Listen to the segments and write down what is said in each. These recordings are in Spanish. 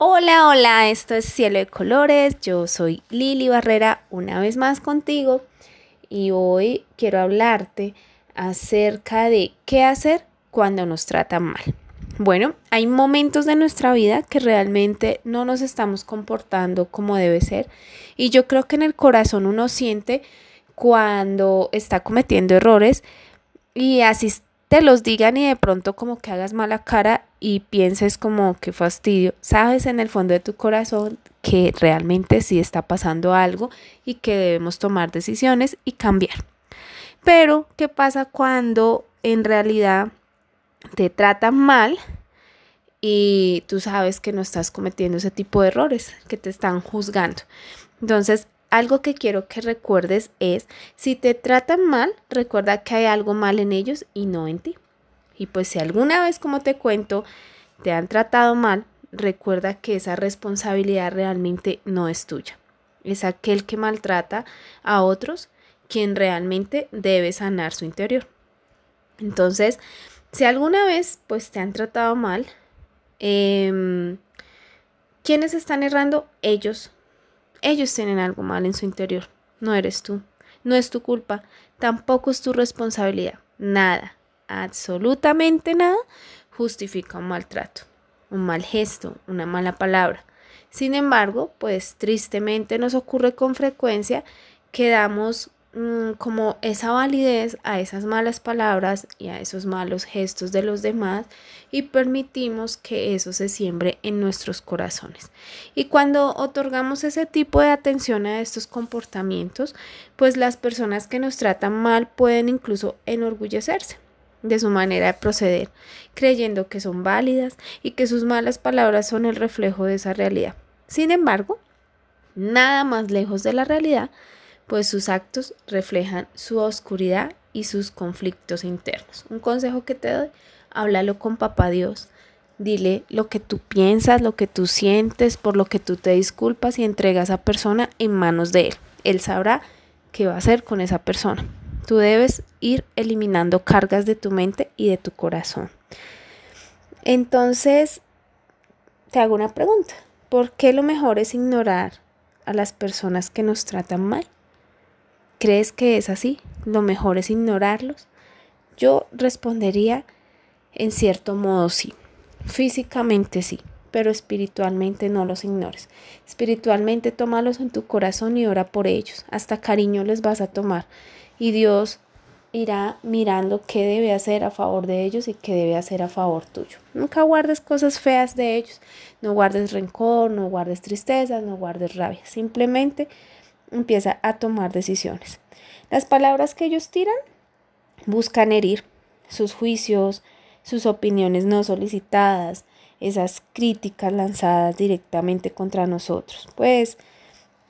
Hola, hola, esto es Cielo de Colores, yo soy Lili Barrera una vez más contigo y hoy quiero hablarte acerca de qué hacer cuando nos tratan mal. Bueno, hay momentos de nuestra vida que realmente no nos estamos comportando como debe ser y yo creo que en el corazón uno siente cuando está cometiendo errores y así te los digan y de pronto como que hagas mala cara y pienses como que fastidio, sabes en el fondo de tu corazón que realmente sí está pasando algo y que debemos tomar decisiones y cambiar. Pero, ¿qué pasa cuando en realidad te tratan mal y tú sabes que no estás cometiendo ese tipo de errores, que te están juzgando? Entonces, algo que quiero que recuerdes es, si te tratan mal, recuerda que hay algo mal en ellos y no en ti. Y pues si alguna vez, como te cuento, te han tratado mal, recuerda que esa responsabilidad realmente no es tuya. Es aquel que maltrata a otros quien realmente debe sanar su interior. Entonces, si alguna vez pues te han tratado mal, eh, ¿quiénes están errando? Ellos ellos tienen algo mal en su interior, no eres tú. No es tu culpa, tampoco es tu responsabilidad. Nada, absolutamente nada justifica un maltrato, un mal gesto, una mala palabra. Sin embargo, pues tristemente nos ocurre con frecuencia que damos Mm, como esa validez a esas malas palabras y a esos malos gestos de los demás y permitimos que eso se siembre en nuestros corazones. Y cuando otorgamos ese tipo de atención a estos comportamientos, pues las personas que nos tratan mal pueden incluso enorgullecerse de su manera de proceder, creyendo que son válidas y que sus malas palabras son el reflejo de esa realidad. Sin embargo, nada más lejos de la realidad pues sus actos reflejan su oscuridad y sus conflictos internos. Un consejo que te doy, háblalo con papá Dios. Dile lo que tú piensas, lo que tú sientes, por lo que tú te disculpas y entregas a esa persona en manos de Él. Él sabrá qué va a hacer con esa persona. Tú debes ir eliminando cargas de tu mente y de tu corazón. Entonces, te hago una pregunta. ¿Por qué lo mejor es ignorar a las personas que nos tratan mal? ¿Crees que es así? ¿Lo mejor es ignorarlos? Yo respondería en cierto modo sí. Físicamente sí, pero espiritualmente no los ignores. Espiritualmente tómalos en tu corazón y ora por ellos. Hasta cariño les vas a tomar. Y Dios irá mirando qué debe hacer a favor de ellos y qué debe hacer a favor tuyo. Nunca guardes cosas feas de ellos. No guardes rencor, no guardes tristeza, no guardes rabia. Simplemente empieza a tomar decisiones. Las palabras que ellos tiran buscan herir sus juicios, sus opiniones no solicitadas, esas críticas lanzadas directamente contra nosotros. Pues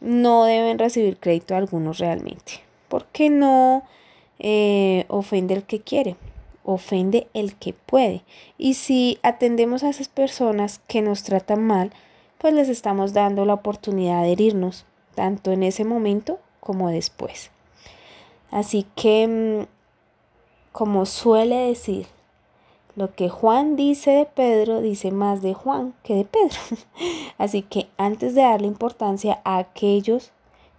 no deben recibir crédito algunos realmente. Porque no eh, ofende el que quiere, ofende el que puede. Y si atendemos a esas personas que nos tratan mal, pues les estamos dando la oportunidad de herirnos tanto en ese momento como después. Así que, mm, como suele decir, lo que Juan dice de Pedro dice más de Juan que de Pedro. Así que antes de darle importancia a aquellos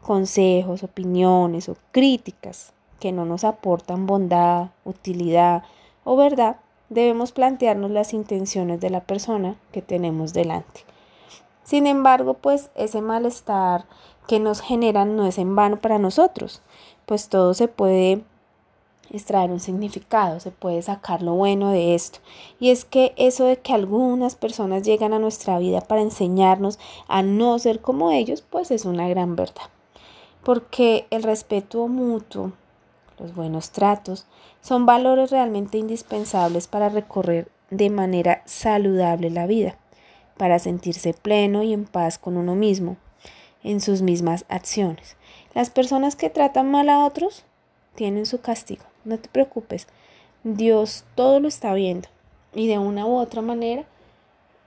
consejos, opiniones o críticas que no nos aportan bondad, utilidad o verdad, debemos plantearnos las intenciones de la persona que tenemos delante. Sin embargo, pues ese malestar que nos generan no es en vano para nosotros, pues todo se puede extraer un significado, se puede sacar lo bueno de esto. Y es que eso de que algunas personas llegan a nuestra vida para enseñarnos a no ser como ellos, pues es una gran verdad. Porque el respeto mutuo, los buenos tratos, son valores realmente indispensables para recorrer de manera saludable la vida para sentirse pleno y en paz con uno mismo en sus mismas acciones. Las personas que tratan mal a otros tienen su castigo. No te preocupes. Dios todo lo está viendo. Y de una u otra manera,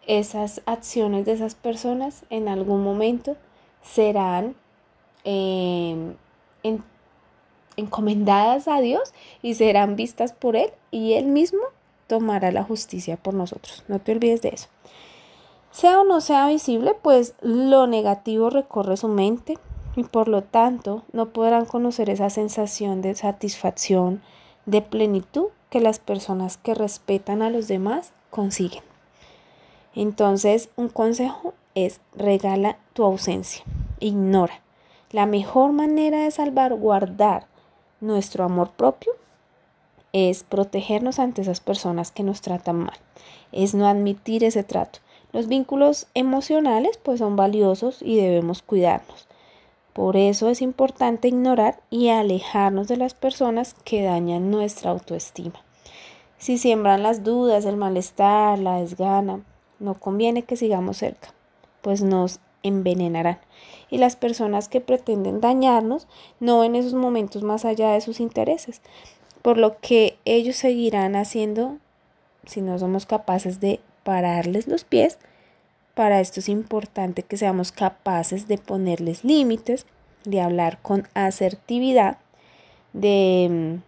esas acciones de esas personas en algún momento serán em, encomendadas a Dios y serán vistas por Él y Él mismo tomará la justicia por nosotros. No te olvides de eso. Sea o no sea visible, pues lo negativo recorre su mente y por lo tanto no podrán conocer esa sensación de satisfacción, de plenitud que las personas que respetan a los demás consiguen. Entonces, un consejo es regala tu ausencia, ignora. La mejor manera de salvaguardar nuestro amor propio es protegernos ante esas personas que nos tratan mal, es no admitir ese trato. Los vínculos emocionales pues son valiosos y debemos cuidarnos. Por eso es importante ignorar y alejarnos de las personas que dañan nuestra autoestima. Si siembran las dudas, el malestar, la desgana, no conviene que sigamos cerca, pues nos envenenarán. Y las personas que pretenden dañarnos no ven esos momentos más allá de sus intereses, por lo que ellos seguirán haciendo si no somos capaces de pararles los pies. Para esto es importante que seamos capaces de ponerles límites, de hablar con asertividad, de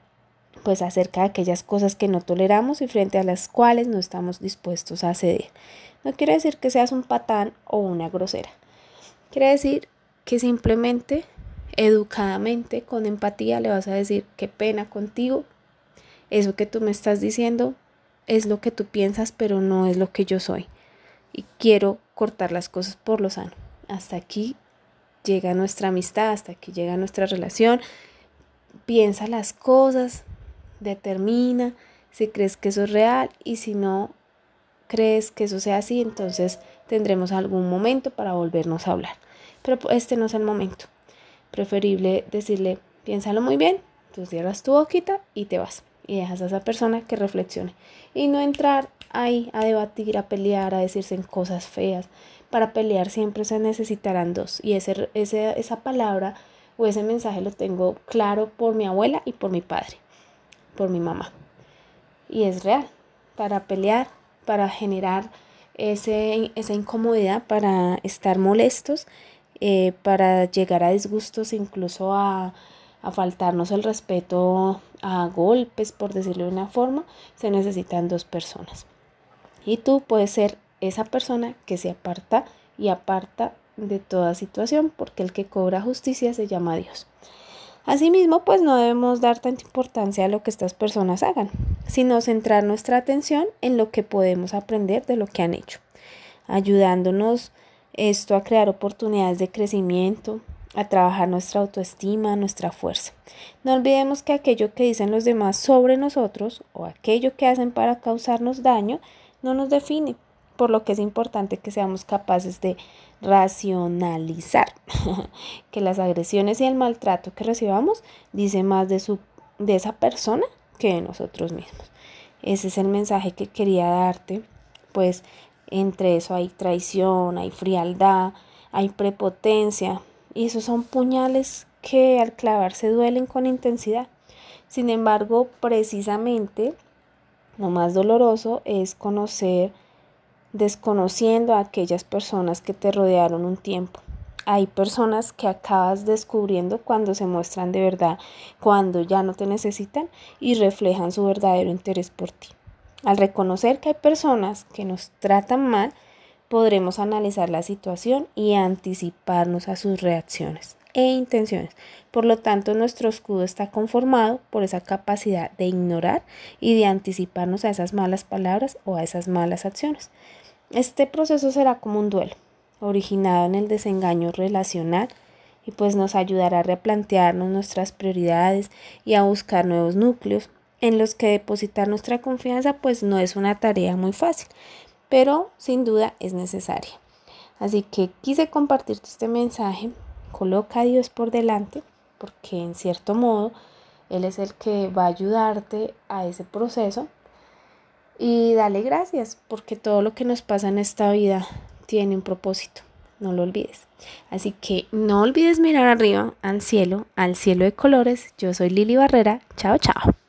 pues acerca de aquellas cosas que no toleramos y frente a las cuales no estamos dispuestos a ceder. No quiere decir que seas un patán o una grosera. Quiere decir que simplemente, educadamente, con empatía, le vas a decir qué pena contigo. Eso que tú me estás diciendo es lo que tú piensas, pero no es lo que yo soy. Y quiero cortar las cosas por lo sano. Hasta aquí llega nuestra amistad, hasta aquí llega nuestra relación. Piensa las cosas, determina si crees que eso es real y si no crees que eso sea así, entonces tendremos algún momento para volvernos a hablar. Pero este no es el momento. Preferible decirle, piénsalo muy bien, tú cierras tu boquita y te vas. Y dejas a esa persona que reflexione. Y no entrar ahí a debatir, a pelear, a decirse en cosas feas. Para pelear siempre se necesitarán dos. Y ese, esa palabra o ese mensaje lo tengo claro por mi abuela y por mi padre por mi mamá. Y es real, para pelear, para generar ese, esa incomodidad, para estar molestos, eh, para llegar a disgustos, incluso a, a faltarnos el respeto a golpes, por decirlo de una forma, se necesitan dos personas. Y tú puedes ser esa persona que se aparta y aparta de toda situación, porque el que cobra justicia se llama Dios. Asimismo, pues no debemos dar tanta importancia a lo que estas personas hagan, sino centrar nuestra atención en lo que podemos aprender de lo que han hecho, ayudándonos esto a crear oportunidades de crecimiento, a trabajar nuestra autoestima, nuestra fuerza. No olvidemos que aquello que dicen los demás sobre nosotros o aquello que hacen para causarnos daño no nos define, por lo que es importante que seamos capaces de racionalizar que las agresiones y el maltrato que recibamos dice más de, su, de esa persona que de nosotros mismos. Ese es el mensaje que quería darte, pues entre eso hay traición, hay frialdad, hay prepotencia, y esos son puñales que al clavarse duelen con intensidad. Sin embargo, precisamente lo más doloroso es conocer desconociendo a aquellas personas que te rodearon un tiempo. Hay personas que acabas descubriendo cuando se muestran de verdad, cuando ya no te necesitan y reflejan su verdadero interés por ti. Al reconocer que hay personas que nos tratan mal, podremos analizar la situación y anticiparnos a sus reacciones e intenciones. Por lo tanto, nuestro escudo está conformado por esa capacidad de ignorar y de anticiparnos a esas malas palabras o a esas malas acciones. Este proceso será como un duelo, originado en el desengaño relacional y pues nos ayudará a replantearnos nuestras prioridades y a buscar nuevos núcleos en los que depositar nuestra confianza pues no es una tarea muy fácil, pero sin duda es necesaria. Así que quise compartirte este mensaje, coloca a Dios por delante porque en cierto modo Él es el que va a ayudarte a ese proceso y dale gracias porque todo lo que nos pasa en esta vida tiene un propósito. No lo olvides. Así que no olvides mirar arriba al cielo, al cielo de colores. Yo soy Lili Barrera. Chao, chao.